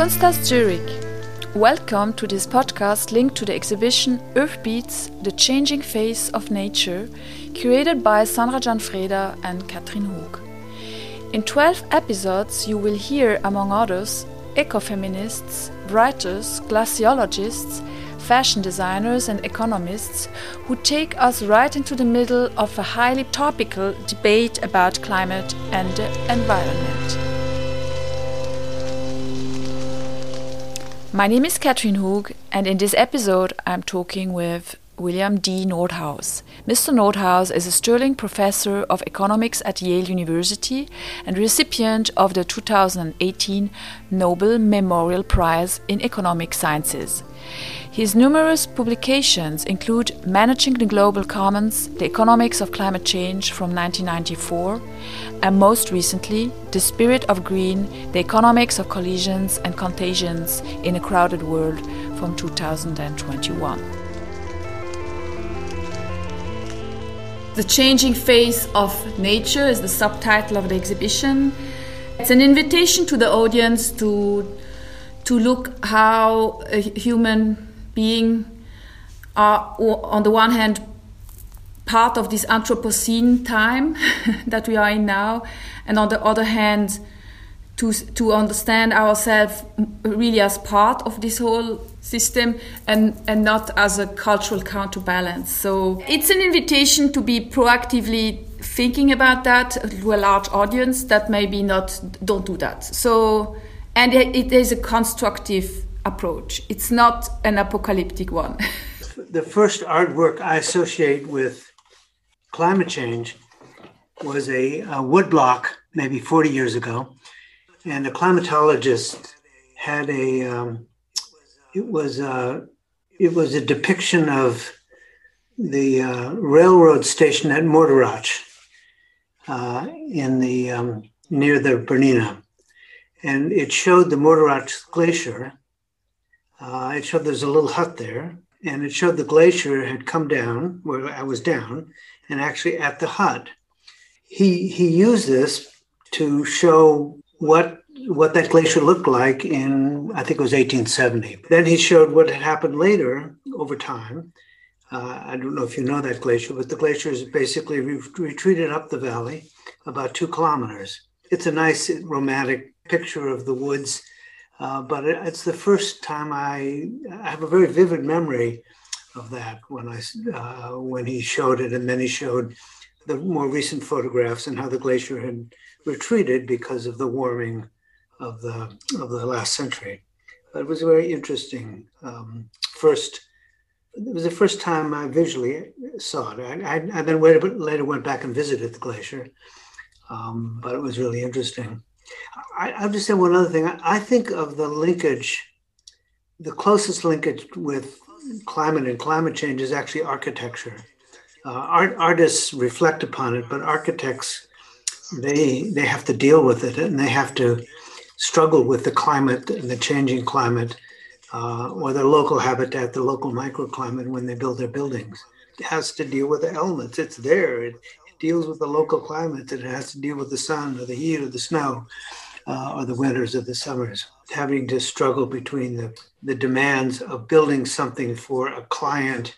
Kunsthaus Zurich. Welcome to this podcast linked to the exhibition Earth Beats The Changing Face of Nature, curated by Sandra Gianfreda and Katrin Hoog. In 12 episodes, you will hear, among others, ecofeminists, writers, glaciologists, fashion designers, and economists who take us right into the middle of a highly topical debate about climate and the environment. My name is Katrin Hoog, and in this episode, I'm talking with William D. Nordhaus. Mr. Nordhaus is a Sterling Professor of Economics at Yale University and recipient of the 2018 Nobel Memorial Prize in Economic Sciences. His numerous publications include Managing the Global Commons, The Economics of Climate Change from 1994, and most recently, The Spirit of Green, The Economics of Collisions and Contagions in a Crowded World from 2021. The Changing Face of Nature is the subtitle of the exhibition. It's an invitation to the audience to, to look how a human being are, on the one hand, part of this Anthropocene time that we are in now, and on the other hand, to, to understand ourselves really as part of this whole system and, and not as a cultural counterbalance. So it's an invitation to be proactively thinking about that to a large audience that maybe not don't do that. So and it, it is a constructive approach. It's not an apocalyptic one. the first artwork I associate with climate change was a, a woodblock maybe 40 years ago. And a climatologist had a, um, it was a, it was a depiction of the uh, railroad station at Morteratsch uh, in the, um, near the Bernina. And it showed the Morteratsch Glacier uh, it showed there's a little hut there, and it showed the glacier had come down where I was down, and actually at the hut. He he used this to show what what that glacier looked like in I think it was 1870. Then he showed what had happened later over time. Uh, I don't know if you know that glacier, but the glacier is basically re- retreated up the valley about two kilometers. It's a nice romantic picture of the woods uh, but it's the first time I, I, have a very vivid memory of that when I uh, when he showed it, and then he showed the more recent photographs and how the glacier had retreated because of the warming of the of the last century. But it was a very interesting um, first. It was the first time I visually saw it. I, I, I then later, went back and visited the glacier, um, but it was really interesting. I, I'll just say one other thing. I, I think of the linkage, the closest linkage with climate and climate change is actually architecture. Uh, art, artists reflect upon it, but architects they they have to deal with it and they have to struggle with the climate and the changing climate uh, or their local habitat, the local microclimate when they build their buildings. It has to deal with the elements. It's there. It, deals with the local climate, that it has to deal with the sun or the heat or the snow uh, or the winters or the summers. Having to struggle between the, the demands of building something for a client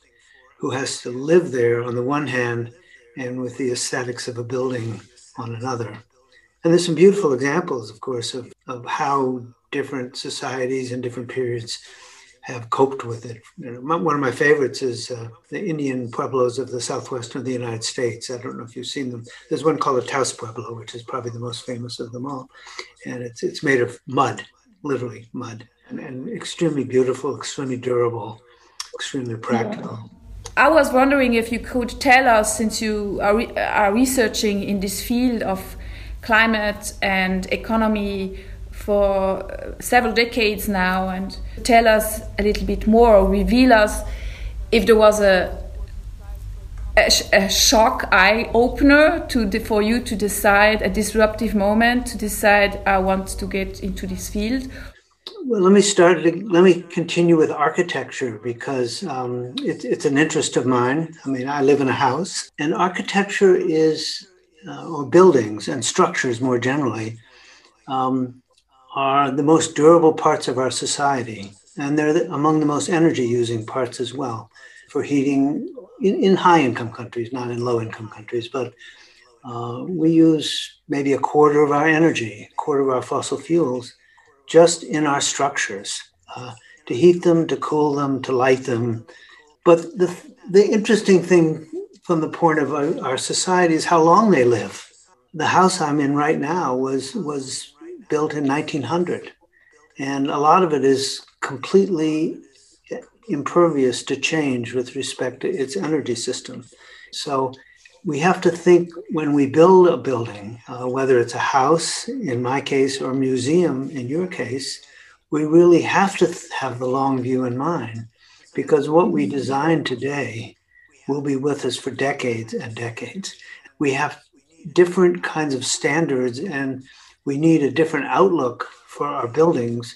who has to live there on the one hand and with the aesthetics of a building on another. And there's some beautiful examples, of course, of, of how different societies and different periods have coped with it. You know, one of my favorites is uh, the Indian pueblos of the southwestern of the United States. I don't know if you've seen them. There's one called a Taos Pueblo, which is probably the most famous of them all, and it's it's made of mud, literally mud, and, and extremely beautiful, extremely durable, extremely practical. I was wondering if you could tell us, since you are, re- are researching in this field of climate and economy for several decades now and tell us a little bit more or reveal us if there was a a, a shock eye opener to for you to decide a disruptive moment to decide I want to get into this field. Well, let me start. Let me continue with architecture because um, it, it's an interest of mine. I mean, I live in a house, and architecture is, uh, or buildings and structures more generally, um, are the most durable parts of our society, and they're among the most energy using parts as well for heating in, in high income countries, not in low income countries, but uh, we use maybe a quarter of our energy, a quarter of our fossil fuels just in our structures uh, to heat them, to cool them, to light them. But the, the interesting thing from the point of our, our society is how long they live. The house I'm in right now was, was built in 1900, and a lot of it is completely impervious to change with respect to its energy system. So we have to think when we build a building, uh, whether it's a house in my case or a museum in your case, we really have to th- have the long view in mind because what we design today will be with us for decades and decades. We have different kinds of standards and we need a different outlook for our buildings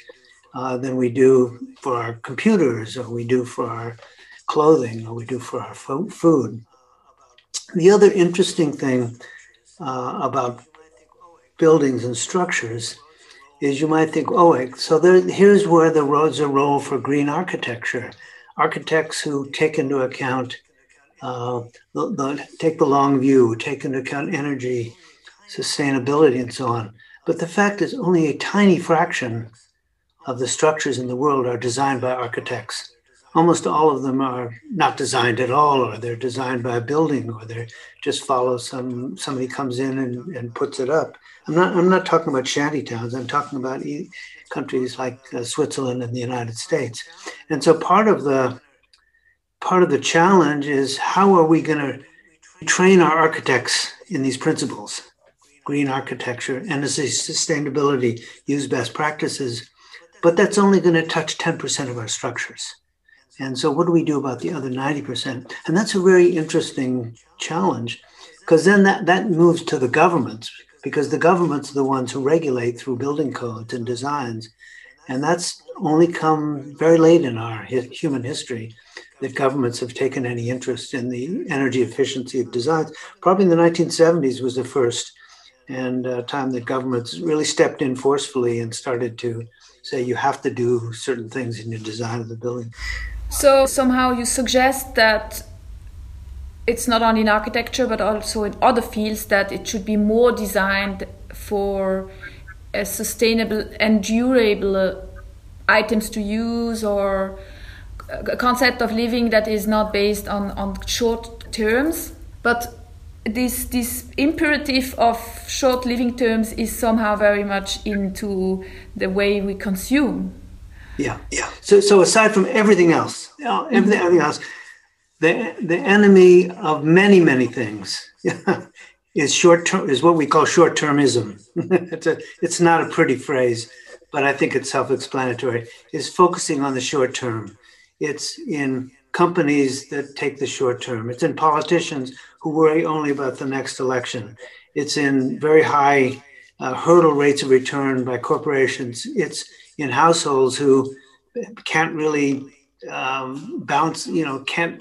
uh, than we do for our computers or we do for our clothing or we do for our fo- food. The other interesting thing uh, about buildings and structures is you might think, oh, so there, here's where the roads a role for green architecture. Architects who take into account, uh, the, the, take the long view, take into account energy, sustainability, and so on. But the fact is, only a tiny fraction of the structures in the world are designed by architects almost all of them are not designed at all, or they're designed by a building, or they just follow some somebody comes in and, and puts it up. I'm not I'm not talking about shanty towns. I'm talking about e- countries like uh, Switzerland and the United States. And so part of the part of the challenge is how are we going to train our architects in these principles, green architecture, energy sustainability, use best practices. But that's only going to touch 10% of our structures. And so, what do we do about the other 90%? And that's a very interesting challenge because then that, that moves to the governments because the governments are the ones who regulate through building codes and designs. And that's only come very late in our human history that governments have taken any interest in the energy efficiency of designs. Probably in the 1970s was the first and uh, time that governments really stepped in forcefully and started to say you have to do certain things in your design of the building. So somehow you suggest that it's not only in architecture but also in other fields that it should be more designed for a sustainable and durable items to use or a concept of living that is not based on, on short terms but this this imperative of short living terms is somehow very much into the way we consume yeah, yeah. So, so aside from everything else, mm-hmm. everything, everything else, the the enemy of many many things is short term is what we call short termism. it's a it's not a pretty phrase, but I think it's self explanatory. Is focusing on the short term. It's in companies that take the short term. It's in politicians who worry only about the next election. It's in very high uh, hurdle rates of return by corporations. It's in households who can't really um, bounce, you know, can't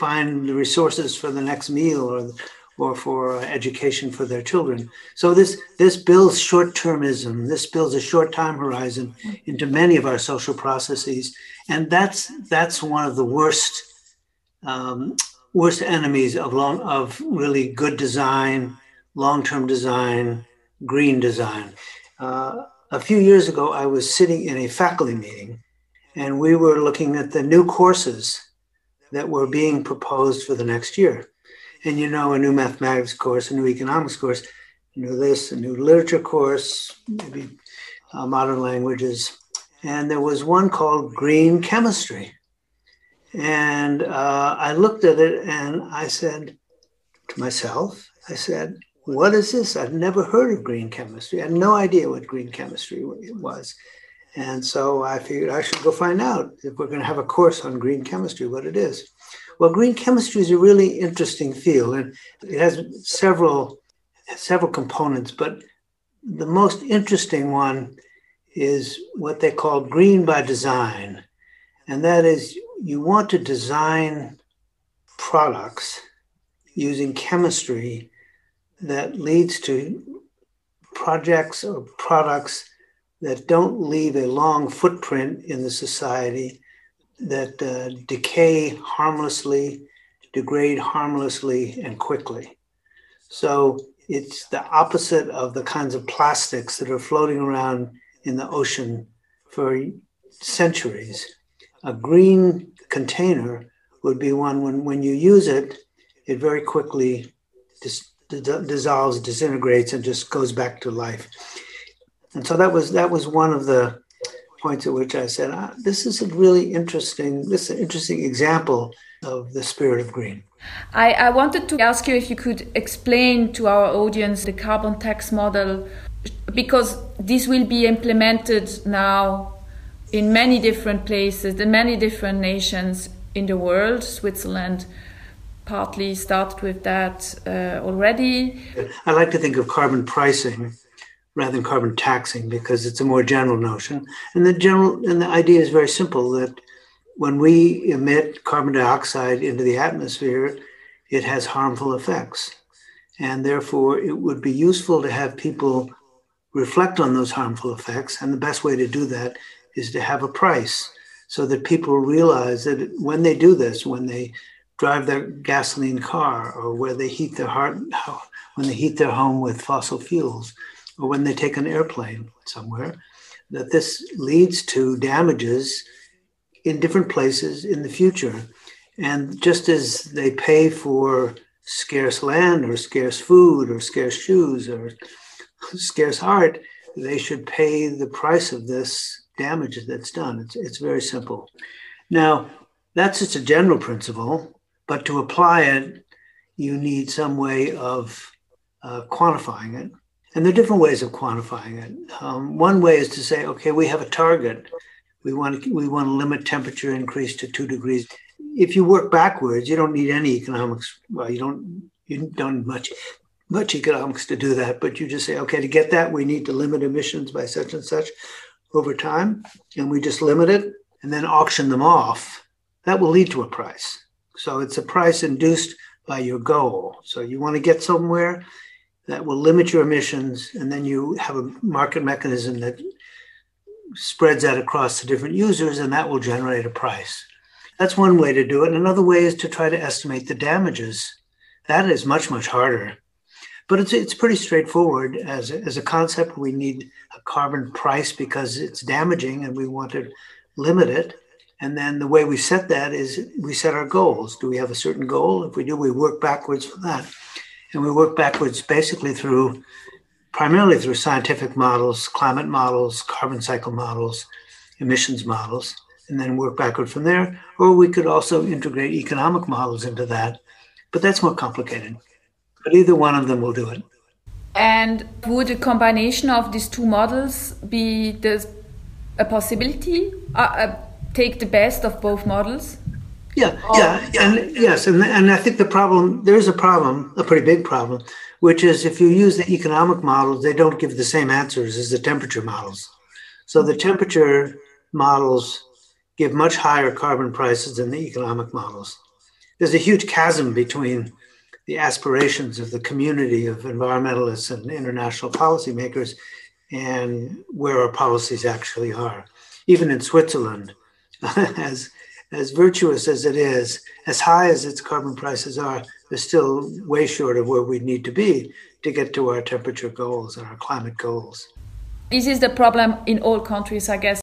find the resources for the next meal or or for education for their children. So this this builds short-termism. This builds a short time horizon into many of our social processes, and that's that's one of the worst um, worst enemies of long of really good design, long-term design, green design. Uh, a few years ago, I was sitting in a faculty meeting and we were looking at the new courses that were being proposed for the next year. And you know, a new mathematics course, a new economics course, you know, this, a new literature course, maybe uh, modern languages. And there was one called green chemistry. And uh, I looked at it and I said to myself, I said, what is this? I've never heard of green chemistry. I had no idea what green chemistry was. And so I figured I should go find out if we're going to have a course on green chemistry, what it is. Well, green chemistry is a really interesting field, and it has several several components. But the most interesting one is what they call green by design, and that is you want to design products using chemistry that leads to projects or products that don't leave a long footprint in the society, that uh, decay harmlessly, degrade harmlessly and quickly. So it's the opposite of the kinds of plastics that are floating around in the ocean for centuries. A green container would be one when, when you use it, it very quickly dis- dissolves, disintegrates, and just goes back to life. And so that was that was one of the points at which I said, ah, "This is a really interesting. This is an interesting example of the spirit of green." I, I wanted to ask you if you could explain to our audience the carbon tax model, because this will be implemented now in many different places, in many different nations in the world. Switzerland partly started with that uh, already. I like to think of carbon pricing rather than carbon taxing because it's a more general notion. And the general and the idea is very simple that when we emit carbon dioxide into the atmosphere, it has harmful effects. And therefore, it would be useful to have people reflect on those harmful effects. And the best way to do that is to have a price so that people realize that when they do this, when they drive their gasoline car or where they heat their heart, when they heat their home with fossil fuels, or when they take an airplane somewhere, that this leads to damages in different places in the future. And just as they pay for scarce land or scarce food or scarce shoes or scarce art, they should pay the price of this damage that's done. It's, it's very simple. Now, that's just a general principle, but to apply it, you need some way of uh, quantifying it. And there are different ways of quantifying it. Um, one way is to say, okay, we have a target we want to we want to limit temperature increase to two degrees. If you work backwards, you don't need any economics. Well, you don't you don't much much economics to do that, but you just say, okay, to get that, we need to limit emissions by such and such over time, and we just limit it and then auction them off. That will lead to a price. So it's a price induced by your goal. So you want to get somewhere that will limit your emissions, and then you have a market mechanism that spreads that across the different users, and that will generate a price. That's one way to do it. Another way is to try to estimate the damages. That is much, much harder. But it's, it's pretty straightforward. As a, as a concept, we need a carbon price because it's damaging and we want to limit it. And then the way we set that is we set our goals. Do we have a certain goal? If we do, we work backwards from that. And we work backwards basically through primarily through scientific models, climate models, carbon cycle models, emissions models, and then work backward from there. Or we could also integrate economic models into that, but that's more complicated. But either one of them will do it. And would a combination of these two models be the, a possibility? Uh, uh, take the best of both models? Yeah, yeah, and yes, and and I think the problem there's a problem, a pretty big problem, which is if you use the economic models, they don't give the same answers as the temperature models. So the temperature models give much higher carbon prices than the economic models. There's a huge chasm between the aspirations of the community of environmentalists and international policymakers and where our policies actually are. Even in Switzerland, as as virtuous as it is, as high as its carbon prices are, they're still way short of where we need to be to get to our temperature goals and our climate goals. This is the problem in all countries, I guess.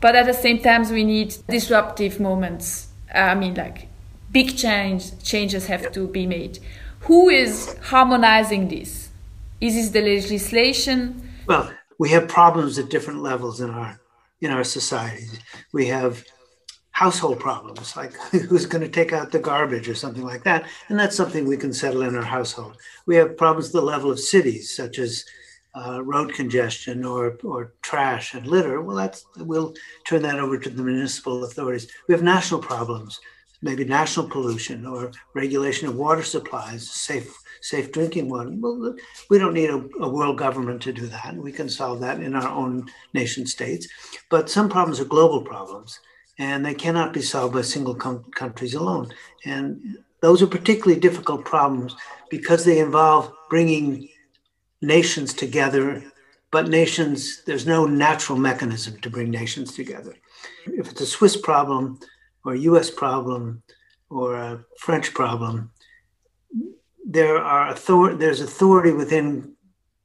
But at the same time, we need disruptive moments. I mean, like big change changes have to be made. Who is harmonizing this? Is this the legislation? Well, we have problems at different levels in our in our societies. We have household problems, like who's going to take out the garbage or something like that. And that's something we can settle in our household. We have problems at the level of cities, such as uh, road congestion or, or trash and litter. Well, that's we'll turn that over to the municipal authorities. We have national problems, maybe national pollution or regulation of water supplies, safe safe drinking water. Well, we don't need a, a, world government to do that. We can solve that in our own nation states. But some problems are global problems and they cannot be solved by single com- countries alone. And those are particularly difficult problems because they involve bringing nations together but nations, there's no natural mechanism to bring nations together. If it's a Swiss problem or US problem or a French problem, there are author- there's authority within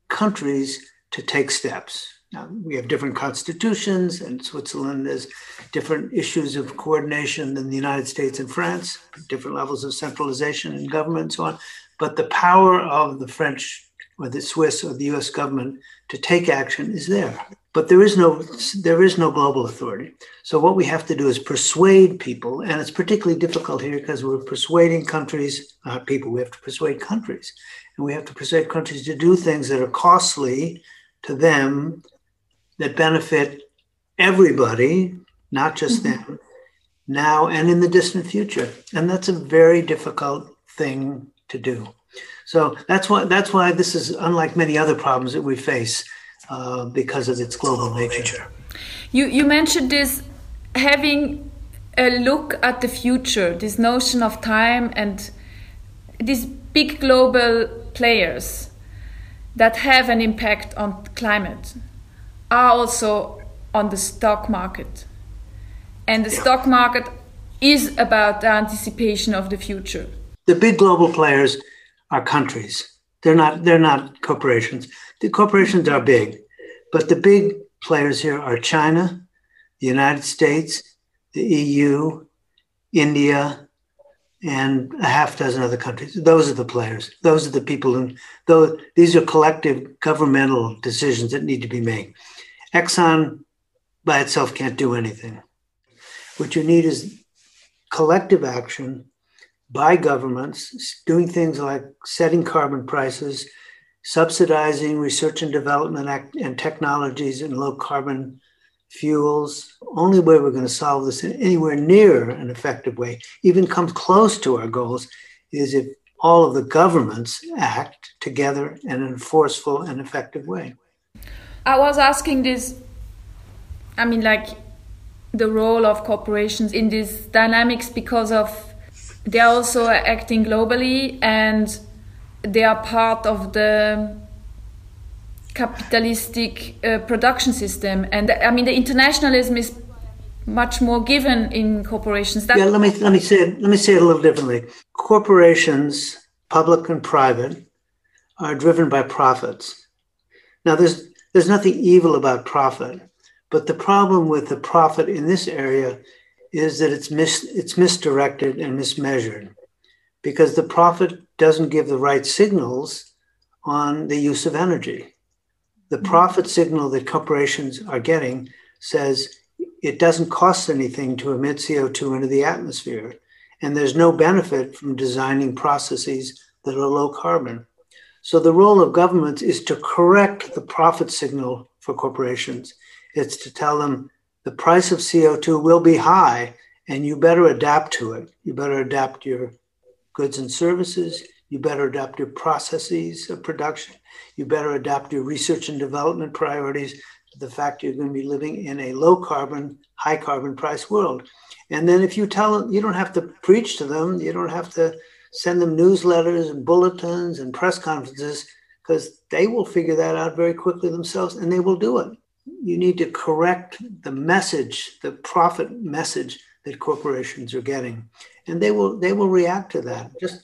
countries to take steps. Now, we have different constitutions, and Switzerland has different issues of coordination than the United States and France, different levels of centralization in government and so on. But the power of the French or the Swiss or the US government to take action is there. But there is no there is no global authority. So what we have to do is persuade people, and it's particularly difficult here because we're persuading countries, not people, we have to persuade countries. And we have to persuade countries to do things that are costly to them that benefit everybody, not just mm-hmm. them, now and in the distant future. And that's a very difficult thing to do. So that's why that's why this is unlike many other problems that we face uh, because of its global nature. You you mentioned this having a look at the future, this notion of time and these big global players that have an impact on climate are also on the stock market. And the yeah. stock market is about the anticipation of the future. The big global players are countries. They're not they're not corporations. The corporations are big, but the big players here are China, the United States, the EU, India, and a half dozen other countries. Those are the players. Those are the people who, though these are collective governmental decisions that need to be made. Exxon by itself can't do anything. What you need is collective action by governments doing things like setting carbon prices, subsidizing research and development and technologies in low carbon fuels. Only way we're going to solve this in anywhere near an effective way, even comes close to our goals, is if all of the governments act together in a forceful and effective way. I was asking this, I mean, like the role of corporations in these dynamics because of they are also acting globally and they are part of the capitalistic uh, production system. And i mean the internationalism is much more given in corporations. Yeah let me let me say it let me say it a little differently. Corporations public and private are driven by profits. Now there's there's nothing evil about profit but the problem with the profit in this area is that it's mis- it's misdirected and mismeasured because the profit doesn't give the right signals on the use of energy. The mm-hmm. profit signal that corporations are getting says it doesn't cost anything to emit CO2 into the atmosphere, and there's no benefit from designing processes that are low carbon. So the role of governments is to correct the profit signal for corporations. It's to tell them the price of CO2 will be high and you better adapt to it. You better adapt your goods and services. You better adapt your processes of production. You better adapt your research and development priorities to the fact you're going to be living in a low carbon, high carbon price world. And then if you tell them, you don't have to preach to them, you don't have to send them newsletters and bulletins and press conferences because they will figure that out very quickly themselves and they will do it you need to correct the message, the profit message that corporations are getting, and they will they will react to that. Just,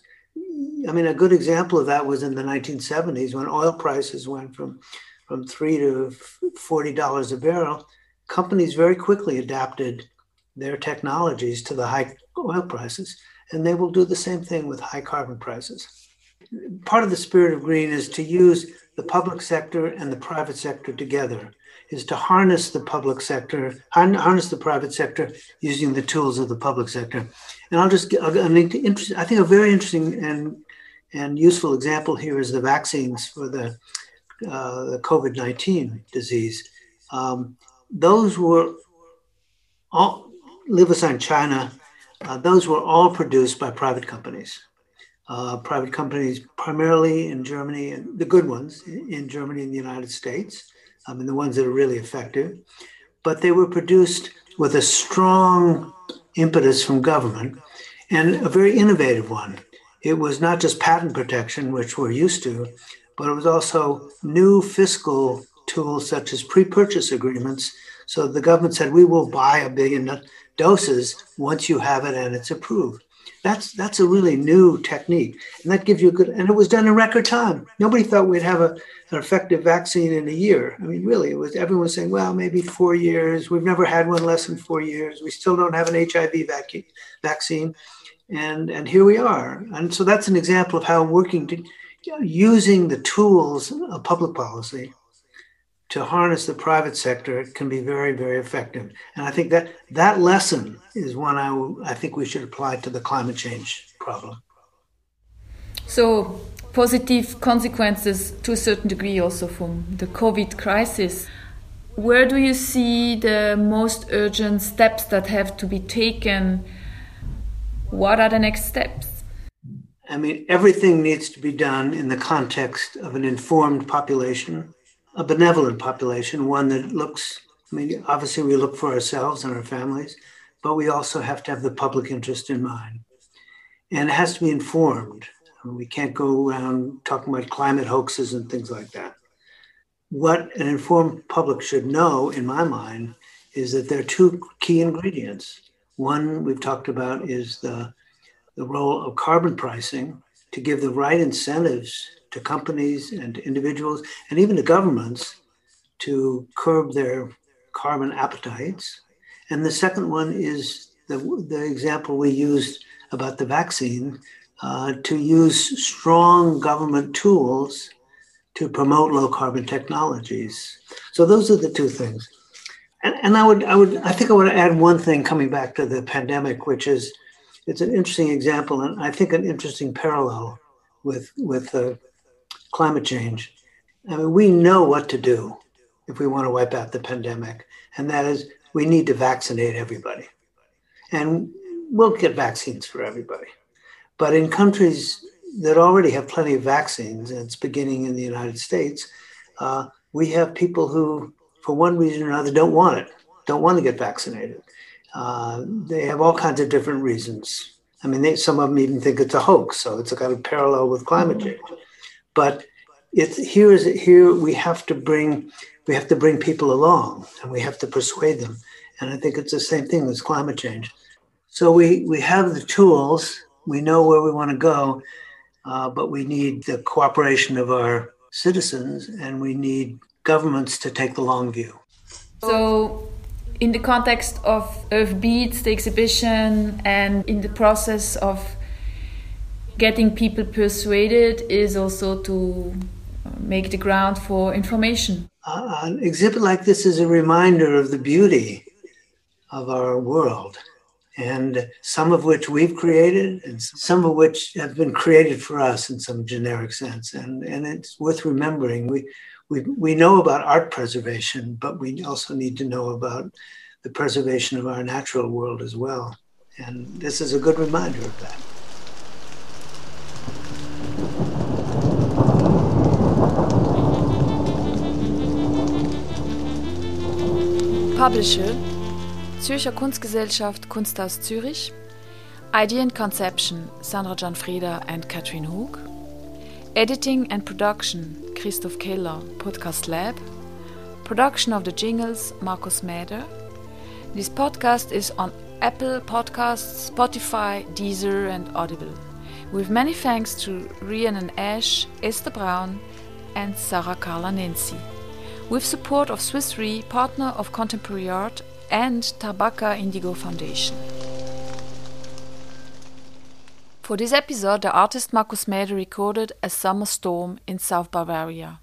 I mean, a good example of that was in the 1970s when oil prices went from from three to forty dollars a barrel. Companies very quickly adapted their technologies to the high oil prices, and they will do the same thing with high carbon prices. Part of the spirit of green is to use the public sector and the private sector together is to harness the public sector, harness the private sector using the tools of the public sector. And I'll just, I think a very interesting and and useful example here is the vaccines for the, uh, the COVID 19 disease. Um, those were all, leave aside China, uh, those were all produced by private companies. Uh, private companies, primarily in Germany, and the good ones in Germany and the United States I mean, the ones that are really effective, but they were produced with a strong impetus from government and a very innovative one. It was not just patent protection, which we're used to, but it was also new fiscal tools such as pre-purchase agreements. So the government said, we will buy a billion doses once you have it and it's approved. That's that's a really new technique, and that gives you a good. And it was done in record time. Nobody thought we'd have a, an effective vaccine in a year. I mean, really, it was everyone was saying, well, maybe four years. We've never had one less than four years. We still don't have an HIV vac- vaccine, and and here we are. And so that's an example of how working to using the tools of public policy to harness the private sector can be very, very effective. And I think that that lesson is one I, I think we should apply to the climate change problem. So, positive consequences to a certain degree also from the COVID crisis. Where do you see the most urgent steps that have to be taken? What are the next steps? I mean, everything needs to be done in the context of an informed population a benevolent population, one that looks, I mean, obviously we look for ourselves and our families, but we also have to have the public interest in mind. And it has to be informed. I mean, we can't go around talking about climate hoaxes and things like that. What an informed public should know, in my mind, is that there are two key ingredients. One we've talked about is the, the role of carbon pricing to give the right incentives to companies and to individuals and even to governments to curb their carbon appetites. And the second one is the, the example we used about the vaccine uh, to use strong government tools to promote low carbon technologies. So those are the two things. And, and I would, I would, I think I would add one thing coming back to the pandemic, which is it's an interesting example and I think an interesting parallel with with uh, climate change. I mean, we know what to do if we want to wipe out the pandemic, and that is we need to vaccinate everybody. And we'll get vaccines for everybody. But in countries that already have plenty of vaccines, and it's beginning in the United States, uh, we have people who, for one reason or another, don't want it, don't want to get vaccinated. Uh, they have all kinds of different reasons. I mean, they, some of them even think it's a hoax, so it's a kind of parallel with climate change. But it's here is here we have to bring we have to bring people along and we have to persuade them. And I think it's the same thing with climate change. So we we have the tools, we know where we want to go, uh, but we need the cooperation of our citizens and we need governments to take the long view. So in the context of Earth Beats, the exhibition, and in the process of getting people persuaded is also to uh, make the ground for information. Uh, an exhibit like this is a reminder of the beauty of our world, and some of which we've created, and some of which have been created for us in some generic sense. And, and it's worth remembering. We, we, we know about art preservation, but we also need to know about the preservation of our natural world as well. And this is a good reminder of that. Publisher Zürcher Kunstgesellschaft Kunsthaus Zürich Idea and Conception Sandra Gianfreda and Katrin Hoog Editing and Production Christoph Keller Podcast Lab Production of the Jingles Markus Mäder This podcast is on Apple Podcasts, Spotify, Deezer and Audible. With many thanks to Rhiannon Ash, Esther Brown and Sarah Carla Nancy. With support of Swiss Re, partner of Contemporary Art, and Tabaka Indigo Foundation. For this episode, the artist Markus Mäder recorded a summer storm in South Bavaria.